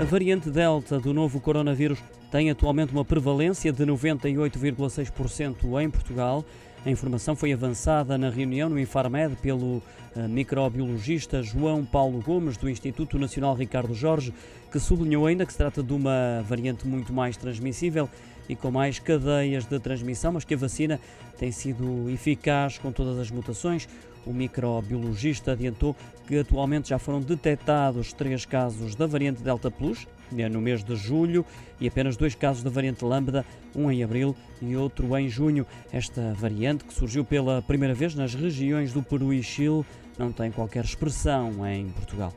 A variante Delta do novo coronavírus tem atualmente uma prevalência de 98,6% em Portugal. A informação foi avançada na reunião no Infarmed pelo eh, microbiologista João Paulo Gomes, do Instituto Nacional Ricardo Jorge, que sublinhou ainda que se trata de uma variante muito mais transmissível e com mais cadeias de transmissão, mas que a vacina tem sido eficaz com todas as mutações. O microbiologista adiantou que atualmente já foram detectados três casos da variante Delta Plus, né, no mês de julho, e apenas dois casos da variante Lambda, um em abril e outro em junho. Esta variante, que surgiu pela primeira vez nas regiões do Peru e Chile, não tem qualquer expressão em Portugal.